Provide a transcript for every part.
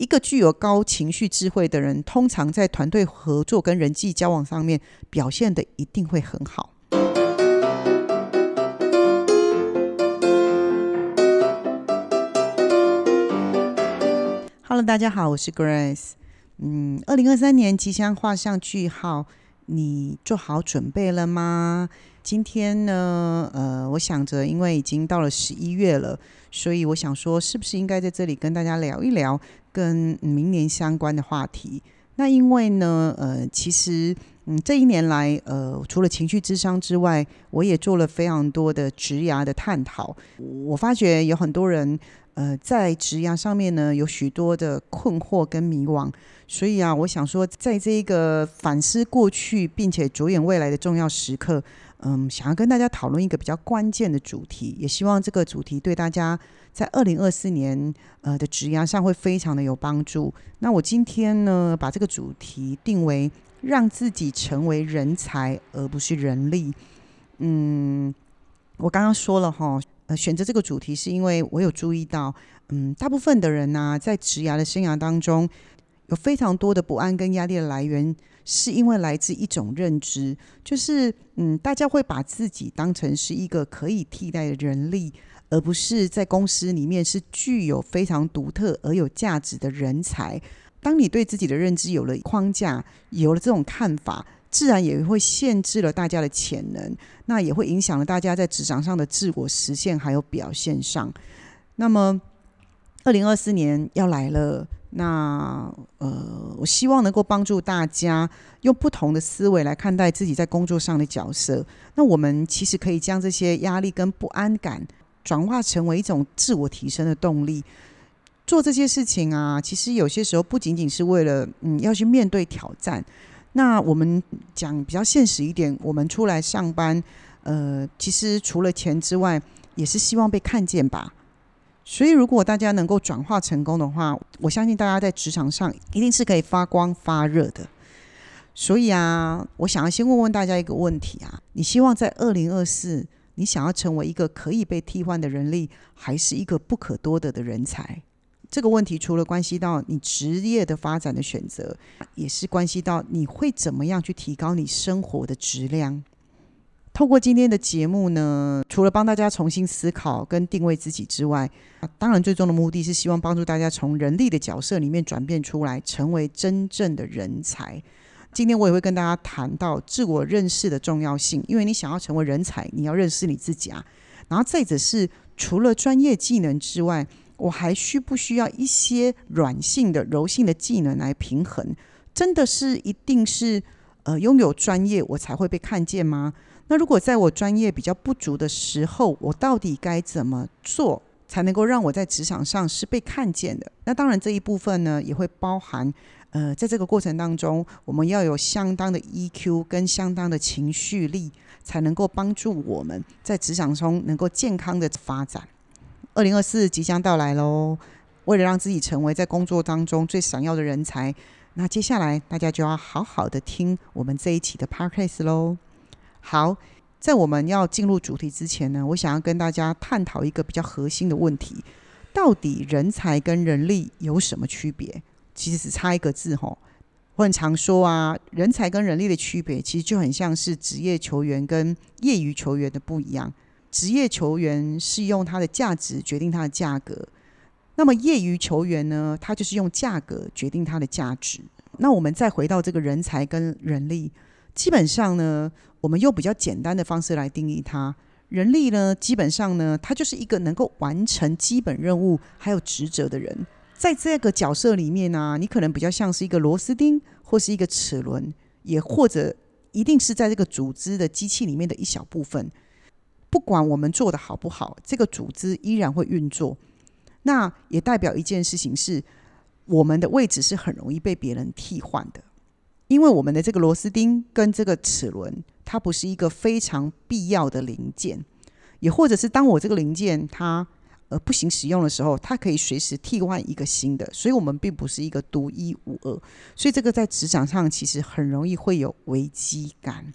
一个具有高情绪智慧的人，通常在团队合作跟人际交往上面表现的一定会很好。Hello，大家好，我是 Grace。嗯，二零二三年即将画上句号，你做好准备了吗？今天呢，呃，我想着，因为已经到了十一月了，所以我想说，是不是应该在这里跟大家聊一聊跟明年相关的话题？那因为呢，呃，其实，嗯，这一年来，呃，除了情绪智商之外，我也做了非常多的职涯的探讨。我发觉有很多人，呃，在职涯上面呢，有许多的困惑跟迷惘。所以啊，我想说，在这一个反思过去并且着眼未来的重要时刻。嗯，想要跟大家讨论一个比较关键的主题，也希望这个主题对大家在二零二四年呃的职涯上会非常的有帮助。那我今天呢，把这个主题定为让自己成为人才，而不是人力。嗯，我刚刚说了哈，呃，选择这个主题是因为我有注意到，嗯，大部分的人呢，在职涯的生涯当中，有非常多的不安跟压力的来源。是因为来自一种认知，就是嗯，大家会把自己当成是一个可以替代的人力，而不是在公司里面是具有非常独特而有价值的人才。当你对自己的认知有了框架，有了这种看法，自然也会限制了大家的潜能，那也会影响了大家在职场上的自我实现还有表现上。那么，二零二四年要来了。那呃，我希望能够帮助大家用不同的思维来看待自己在工作上的角色。那我们其实可以将这些压力跟不安感转化成为一种自我提升的动力。做这些事情啊，其实有些时候不仅仅是为了嗯要去面对挑战。那我们讲比较现实一点，我们出来上班，呃，其实除了钱之外，也是希望被看见吧。所以，如果大家能够转化成功的话，我相信大家在职场上一定是可以发光发热的。所以啊，我想要先问问大家一个问题啊：你希望在二零二四，你想要成为一个可以被替换的人力，还是一个不可多得的人才？这个问题除了关系到你职业的发展的选择，也是关系到你会怎么样去提高你生活的质量。透过今天的节目呢，除了帮大家重新思考跟定位自己之外，当然最终的目的是希望帮助大家从人力的角色里面转变出来，成为真正的人才。今天我也会跟大家谈到自我认识的重要性，因为你想要成为人才，你要认识你自己啊。然后再者是，除了专业技能之外，我还需不需要一些软性的、柔性的技能来平衡？真的是一定是呃拥有专业我才会被看见吗？那如果在我专业比较不足的时候，我到底该怎么做才能够让我在职场上是被看见的？那当然这一部分呢，也会包含，呃，在这个过程当中，我们要有相当的 EQ 跟相当的情绪力，才能够帮助我们在职场中能够健康的发展。二零二四即将到来喽，为了让自己成为在工作当中最闪耀的人才，那接下来大家就要好好的听我们这一期的 Podcast 喽。好，在我们要进入主题之前呢，我想要跟大家探讨一个比较核心的问题：到底人才跟人力有什么区别？其实只差一个字吼。我很常说啊，人才跟人力的区别，其实就很像是职业球员跟业余球员的不一样。职业球员是用他的价值决定他的价格，那么业余球员呢，他就是用价格决定他的价值。那我们再回到这个人才跟人力。基本上呢，我们用比较简单的方式来定义它。人力呢，基本上呢，它就是一个能够完成基本任务还有职责的人。在这个角色里面呢，你可能比较像是一个螺丝钉，或是一个齿轮，也或者一定是在这个组织的机器里面的一小部分。不管我们做的好不好，这个组织依然会运作。那也代表一件事情是，我们的位置是很容易被别人替换的。因为我们的这个螺丝钉跟这个齿轮，它不是一个非常必要的零件，也或者是当我这个零件它呃不行使用的时候，它可以随时替换一个新的，所以我们并不是一个独一无二。所以这个在职场上其实很容易会有危机感。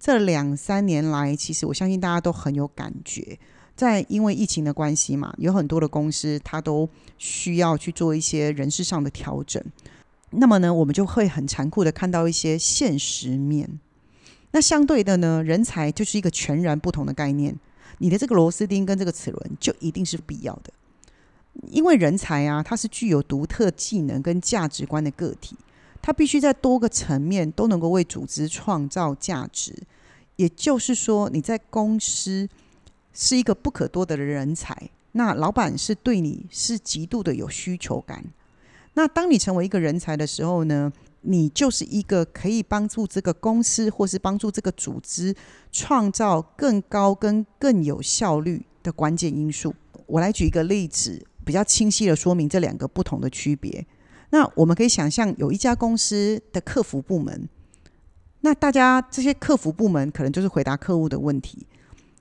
这两三年来，其实我相信大家都很有感觉，在因为疫情的关系嘛，有很多的公司它都需要去做一些人事上的调整。那么呢，我们就会很残酷的看到一些现实面。那相对的呢，人才就是一个全然不同的概念。你的这个螺丝钉跟这个齿轮就一定是必要的，因为人才啊，它是具有独特技能跟价值观的个体，它必须在多个层面都能够为组织创造价值。也就是说，你在公司是一个不可多得的人才，那老板是对你是极度的有需求感。那当你成为一个人才的时候呢？你就是一个可以帮助这个公司，或是帮助这个组织创造更高跟更有效率的关键因素。我来举一个例子，比较清晰的说明这两个不同的区别。那我们可以想象，有一家公司的客服部门，那大家这些客服部门可能就是回答客户的问题。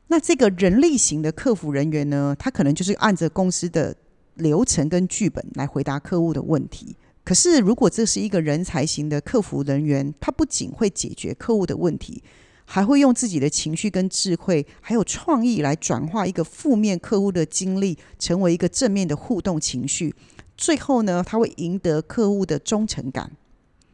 那这个人力型的客服人员呢，他可能就是按着公司的流程跟剧本来回答客户的问题。可是，如果这是一个人才型的客服人员，他不仅会解决客户的问题，还会用自己的情绪跟智慧，还有创意来转化一个负面客户的经历，成为一个正面的互动情绪。最后呢，他会赢得客户的忠诚感，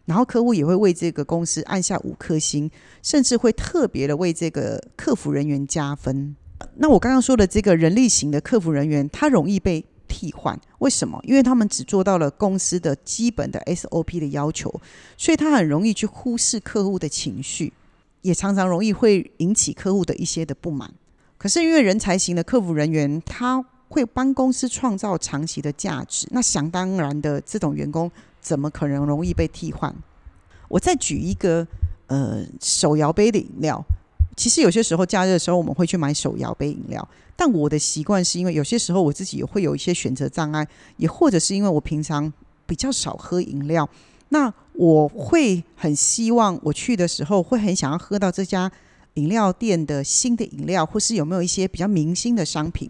然后客户也会为这个公司按下五颗星，甚至会特别的为这个客服人员加分。那我刚刚说的这个人力型的客服人员，他容易被。替换为什么？因为他们只做到了公司的基本的 SOP 的要求，所以他很容易去忽视客户的情绪，也常常容易会引起客户的一些的不满。可是因为人才型的客服人员，他会帮公司创造长期的价值，那想当然的这种员工怎么可能容易被替换？我再举一个呃手摇杯的饮料。其实有些时候假日的时候，我们会去买手摇杯饮料。但我的习惯是因为有些时候我自己也会有一些选择障碍，也或者是因为我平常比较少喝饮料。那我会很希望我去的时候会很想要喝到这家饮料店的新的饮料，或是有没有一些比较明星的商品。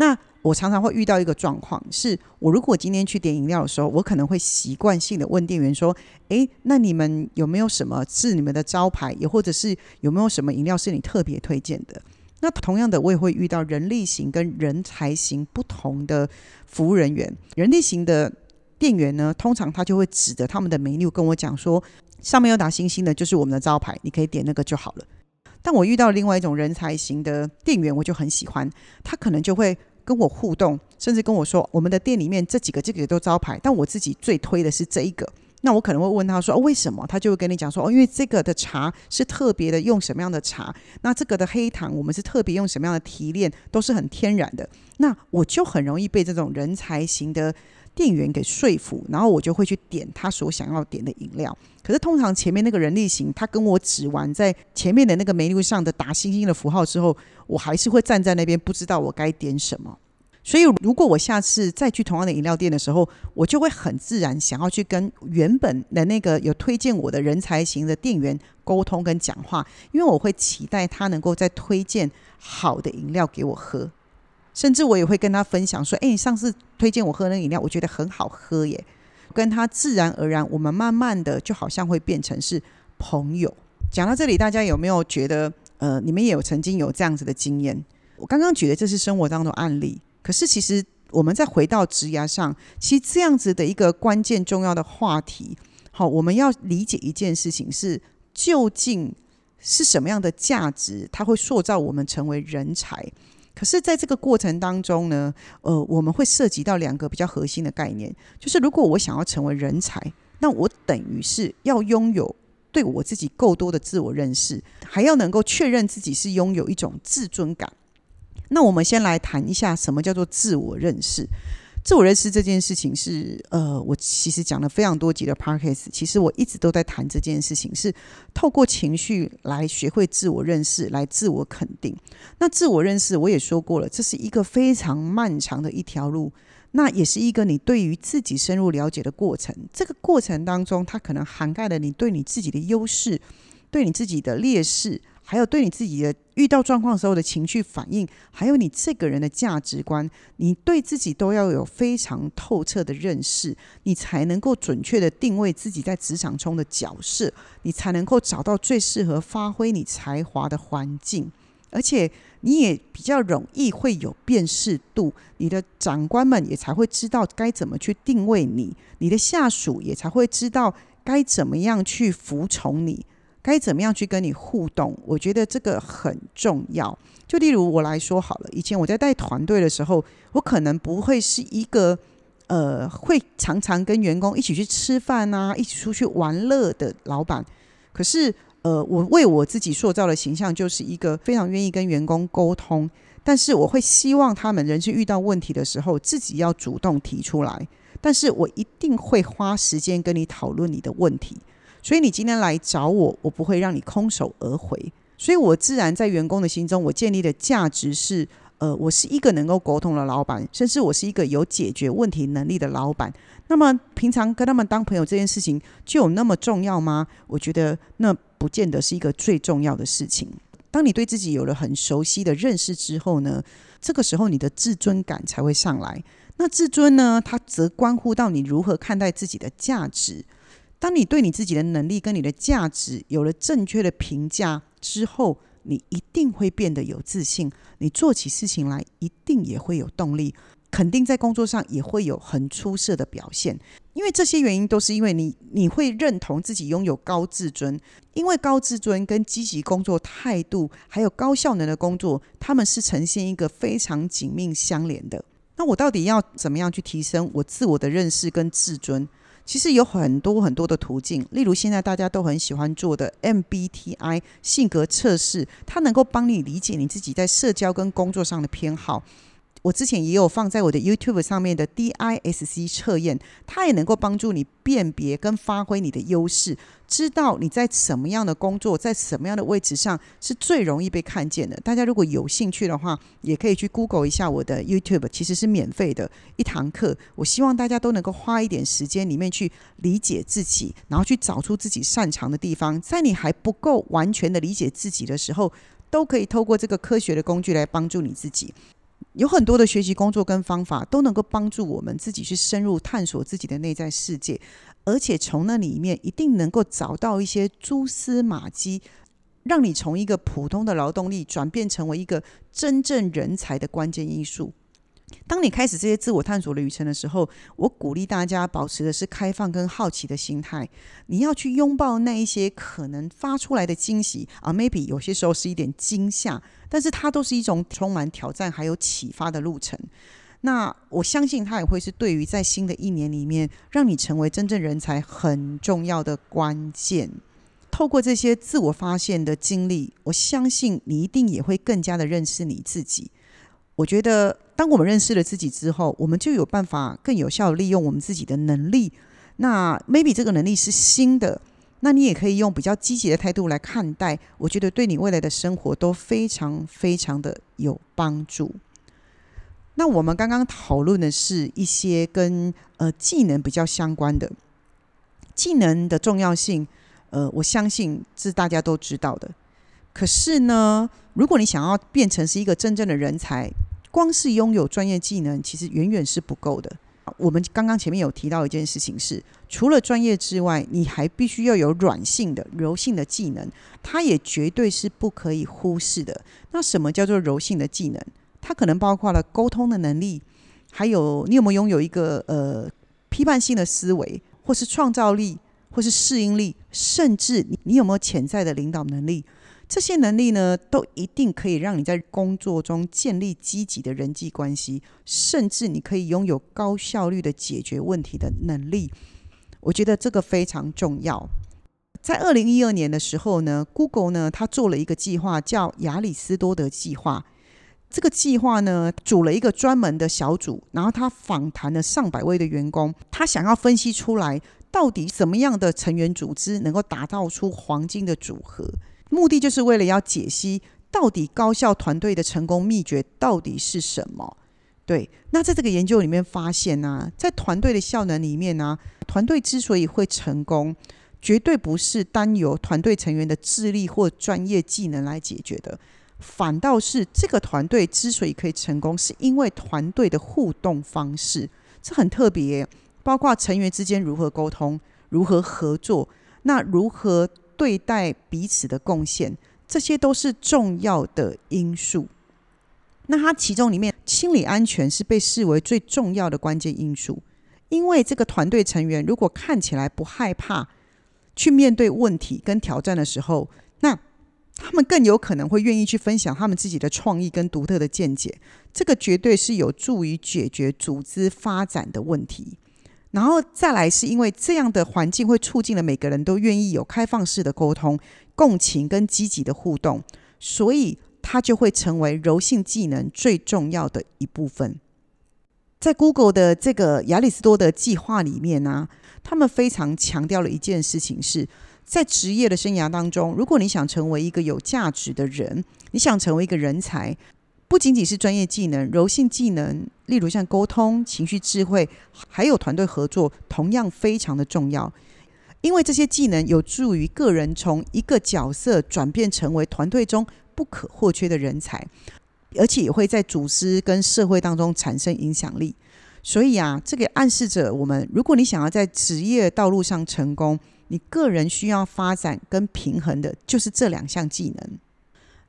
那我常常会遇到一个状况，是我如果今天去点饮料的时候，我可能会习惯性的问店员说：“诶，那你们有没有什么是你们的招牌？也或者是有没有什么饮料是你特别推荐的？”那同样的，我也会遇到人力型跟人才型不同的服务人员。人力型的店员呢，通常他就会指着他们的 menu 跟我讲说：“上面有打星星的，就是我们的招牌，你可以点那个就好了。”但我遇到另外一种人才型的店员，我就很喜欢，他可能就会。跟我互动，甚至跟我说，我们的店里面这几个、这个都招牌，但我自己最推的是这一个。那我可能会问他说：“，为什么？”他就会跟你讲说：“哦，因为这个的茶是特别的，用什么样的茶？那这个的黑糖，我们是特别用什么样的提炼，都是很天然的。”那我就很容易被这种人才型的。店员给说服，然后我就会去点他所想要点的饮料。可是通常前面那个人力型，他跟我指完在前面的那个梅路上的打星星的符号之后，我还是会站在那边，不知道我该点什么。所以如果我下次再去同样的饮料店的时候，我就会很自然想要去跟原本的那个有推荐我的人才型的店员沟通跟讲话，因为我会期待他能够再推荐好的饮料给我喝。甚至我也会跟他分享说：“哎，你上次推荐我喝那个饮料，我觉得很好喝耶。”跟他自然而然，我们慢慢的就好像会变成是朋友。讲到这里，大家有没有觉得，呃，你们也有曾经有这样子的经验？我刚刚举的这是生活当中案例，可是其实我们再回到职涯上，其实这样子的一个关键重要的话题，好，我们要理解一件事情是，究竟是什么样的价值，它会塑造我们成为人才。可是，在这个过程当中呢，呃，我们会涉及到两个比较核心的概念，就是如果我想要成为人才，那我等于是要拥有对我自己够多的自我认识，还要能够确认自己是拥有一种自尊感。那我们先来谈一下什么叫做自我认识。自我认识这件事情是，呃，我其实讲了非常多集的 p a r k a s 其实我一直都在谈这件事情，是透过情绪来学会自我认识，来自我肯定。那自我认识，我也说过了，这是一个非常漫长的一条路，那也是一个你对于自己深入了解的过程。这个过程当中，它可能涵盖了你对你自己的优势，对你自己的劣势。还有对你自己的遇到状况时候的情绪反应，还有你这个人的价值观，你对自己都要有非常透彻的认识，你才能够准确的定位自己在职场中的角色，你才能够找到最适合发挥你才华的环境。而且你也比较容易会有辨识度，你的长官们也才会知道该怎么去定位你，你的下属也才会知道该怎么样去服从你，该怎么样去跟你互动。我觉得这个很重要。就例如我来说好了，以前我在带团队的时候，我可能不会是一个呃会常常跟员工一起去吃饭啊，一起出去玩乐的老板，可是。呃，我为我自己塑造的形象就是一个非常愿意跟员工沟通，但是我会希望他们人是遇到问题的时候，自己要主动提出来。但是我一定会花时间跟你讨论你的问题，所以你今天来找我，我不会让你空手而回。所以我自然在员工的心中，我建立的价值是。呃，我是一个能够沟通的老板，甚至我是一个有解决问题能力的老板。那么，平常跟他们当朋友这件事情就有那么重要吗？我觉得那不见得是一个最重要的事情。当你对自己有了很熟悉的认识之后呢，这个时候你的自尊感才会上来。那自尊呢，它则关乎到你如何看待自己的价值。当你对你自己的能力跟你的价值有了正确的评价之后，你一定会变得有自信，你做起事情来一定也会有动力，肯定在工作上也会有很出色的表现。因为这些原因都是因为你你会认同自己拥有高自尊，因为高自尊跟积极工作态度还有高效能的工作，他们是呈现一个非常紧密相连的。那我到底要怎么样去提升我自我的认识跟自尊？其实有很多很多的途径，例如现在大家都很喜欢做的 MBTI 性格测试，它能够帮你理解你自己在社交跟工作上的偏好。我之前也有放在我的 YouTube 上面的 DISC 测验，它也能够帮助你辨别跟发挥你的优势，知道你在什么样的工作，在什么样的位置上是最容易被看见的。大家如果有兴趣的话，也可以去 Google 一下我的 YouTube，其实是免费的一堂课。我希望大家都能够花一点时间里面去理解自己，然后去找出自己擅长的地方。在你还不够完全的理解自己的时候，都可以透过这个科学的工具来帮助你自己。有很多的学习工作跟方法都能够帮助我们自己去深入探索自己的内在世界，而且从那里面一定能够找到一些蛛丝马迹，让你从一个普通的劳动力转变成为一个真正人才的关键因素。当你开始这些自我探索的旅程的时候，我鼓励大家保持的是开放跟好奇的心态。你要去拥抱那一些可能发出来的惊喜啊，maybe 有些时候是一点惊吓，但是它都是一种充满挑战还有启发的路程。那我相信它也会是对于在新的一年里面，让你成为真正人才很重要的关键。透过这些自我发现的经历，我相信你一定也会更加的认识你自己。我觉得，当我们认识了自己之后，我们就有办法更有效利用我们自己的能力。那 maybe 这个能力是新的，那你也可以用比较积极的态度来看待。我觉得对你未来的生活都非常非常的有帮助。那我们刚刚讨论的是一些跟呃技能比较相关的技能的重要性，呃，我相信是大家都知道的。可是呢，如果你想要变成是一个真正的人才，光是拥有专业技能，其实远远是不够的。我们刚刚前面有提到一件事情是，除了专业之外，你还必须要有软性的、柔性的技能，它也绝对是不可以忽视的。那什么叫做柔性的技能？它可能包括了沟通的能力，还有你有没有拥有一个呃批判性的思维，或是创造力，或是适应力，甚至你你有没有潜在的领导能力？这些能力呢，都一定可以让你在工作中建立积极的人际关系，甚至你可以拥有高效率的解决问题的能力。我觉得这个非常重要。在二零一二年的时候呢，Google 呢，他做了一个计划，叫亚里斯多德计划。这个计划呢，组了一个专门的小组，然后他访谈了上百位的员工，他想要分析出来，到底什么样的成员组织能够打造出黄金的组合。目的就是为了要解析到底高效团队的成功秘诀到底是什么？对，那在这个研究里面发现呢，在团队的效能里面呢，团队之所以会成功，绝对不是单由团队成员的智力或专业技能来解决的，反倒是这个团队之所以可以成功，是因为团队的互动方式，这很特别，包括成员之间如何沟通、如何合作，那如何。对待彼此的贡献，这些都是重要的因素。那它其中里面，心理安全是被视为最重要的关键因素，因为这个团队成员如果看起来不害怕去面对问题跟挑战的时候，那他们更有可能会愿意去分享他们自己的创意跟独特的见解。这个绝对是有助于解决组织发展的问题。然后再来是因为这样的环境会促进了每个人都愿意有开放式的沟通、共情跟积极的互动，所以。它就会成为柔性技能最重要的一部分。在 Google 的这个亚里士多德计划里面呢，他们非常强调了一件事情：是在职业的生涯当中，如果你想成为一个有价值的人，你想成为一个人才，不仅仅是专业技能，柔性技能，例如像沟通、情绪智慧，还有团队合作，同样非常的重要。因为这些技能有助于个人从一个角色转变成为团队中。不可或缺的人才，而且也会在组织跟社会当中产生影响力。所以啊，这个暗示着我们，如果你想要在职业道路上成功，你个人需要发展跟平衡的就是这两项技能。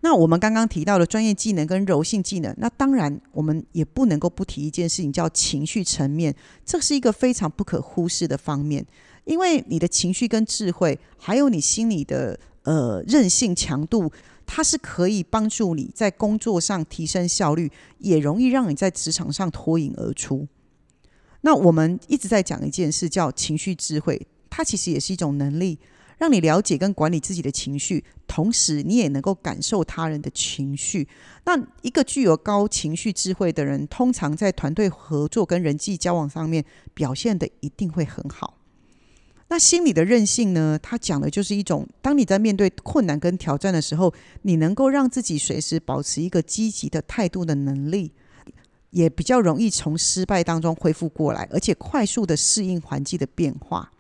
那我们刚刚提到的专业技能跟柔性技能，那当然我们也不能够不提一件事情，叫情绪层面。这是一个非常不可忽视的方面，因为你的情绪跟智慧，还有你心里的呃韧性强度。它是可以帮助你在工作上提升效率，也容易让你在职场上脱颖而出。那我们一直在讲一件事，叫情绪智慧。它其实也是一种能力，让你了解跟管理自己的情绪，同时你也能够感受他人的情绪。那一个具有高情绪智慧的人，通常在团队合作跟人际交往上面表现的一定会很好。那心理的韧性呢？它讲的就是一种，当你在面对困难跟挑战的时候，你能够让自己随时保持一个积极的态度的能力，也比较容易从失败当中恢复过来，而且快速的适应环境的变化。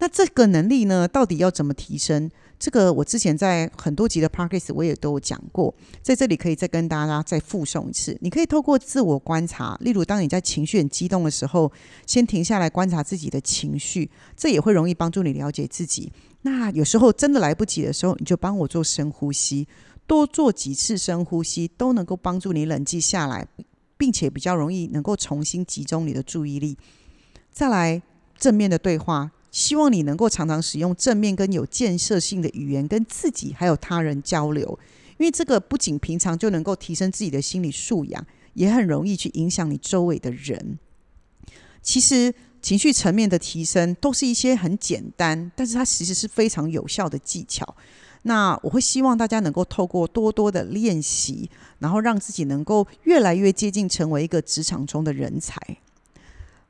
那这个能力呢，到底要怎么提升？这个我之前在很多集的 p a r k a s 我也都有讲过，在这里可以再跟大家再附送一次。你可以透过自我观察，例如当你在情绪很激动的时候，先停下来观察自己的情绪，这也会容易帮助你了解自己。那有时候真的来不及的时候，你就帮我做深呼吸，多做几次深呼吸，都能够帮助你冷静下来，并且比较容易能够重新集中你的注意力。再来正面的对话。希望你能够常常使用正面跟有建设性的语言跟自己还有他人交流，因为这个不仅平常就能够提升自己的心理素养，也很容易去影响你周围的人。其实情绪层面的提升都是一些很简单，但是它其实是非常有效的技巧。那我会希望大家能够透过多多的练习，然后让自己能够越来越接近成为一个职场中的人才。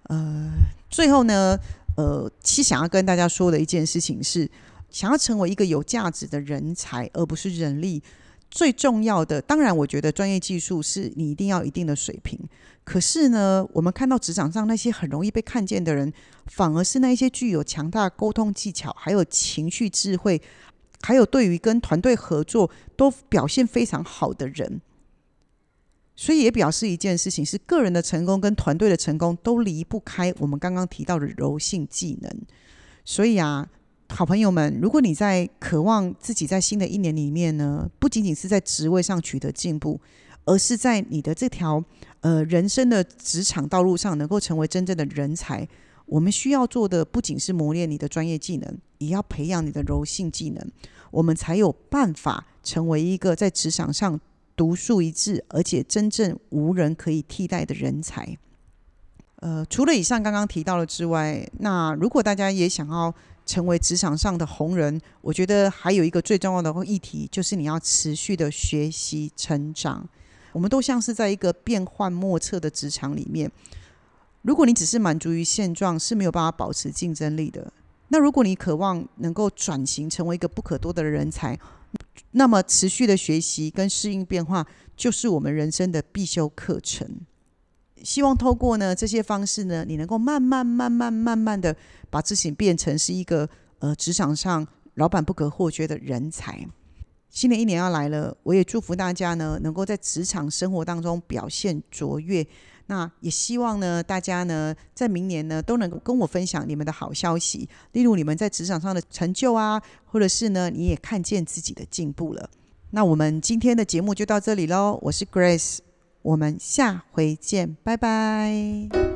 呃，最后呢？呃，其实想要跟大家说的一件事情是，想要成为一个有价值的人才，而不是人力。最重要的，当然，我觉得专业技术是你一定要一定的水平。可是呢，我们看到职场上那些很容易被看见的人，反而是那些具有强大沟通技巧，还有情绪智慧，还有对于跟团队合作都表现非常好的人。所以也表示一件事情，是个人的成功跟团队的成功都离不开我们刚刚提到的柔性技能。所以啊，好朋友们，如果你在渴望自己在新的一年里面呢，不仅仅是在职位上取得进步，而是在你的这条呃人生的职场道路上能够成为真正的人才，我们需要做的不仅是磨练你的专业技能，也要培养你的柔性技能，我们才有办法成为一个在职场上。独树一帜，而且真正无人可以替代的人才。呃，除了以上刚刚提到的之外，那如果大家也想要成为职场上的红人，我觉得还有一个最重要的议题，就是你要持续的学习成长。我们都像是在一个变幻莫测的职场里面，如果你只是满足于现状，是没有办法保持竞争力的。那如果你渴望能够转型成为一个不可多得的人才，那么，持续的学习跟适应变化，就是我们人生的必修课程。希望透过呢这些方式呢，你能够慢慢、慢慢、慢慢的把自己变成是一个呃职场上老板不可或缺的人才。新的一年要来了，我也祝福大家呢，能够在职场生活当中表现卓越。那也希望呢，大家呢，在明年呢，都能够跟我分享你们的好消息，例如你们在职场上的成就啊，或者是呢，你也看见自己的进步了。那我们今天的节目就到这里喽，我是 Grace，我们下回见，拜拜。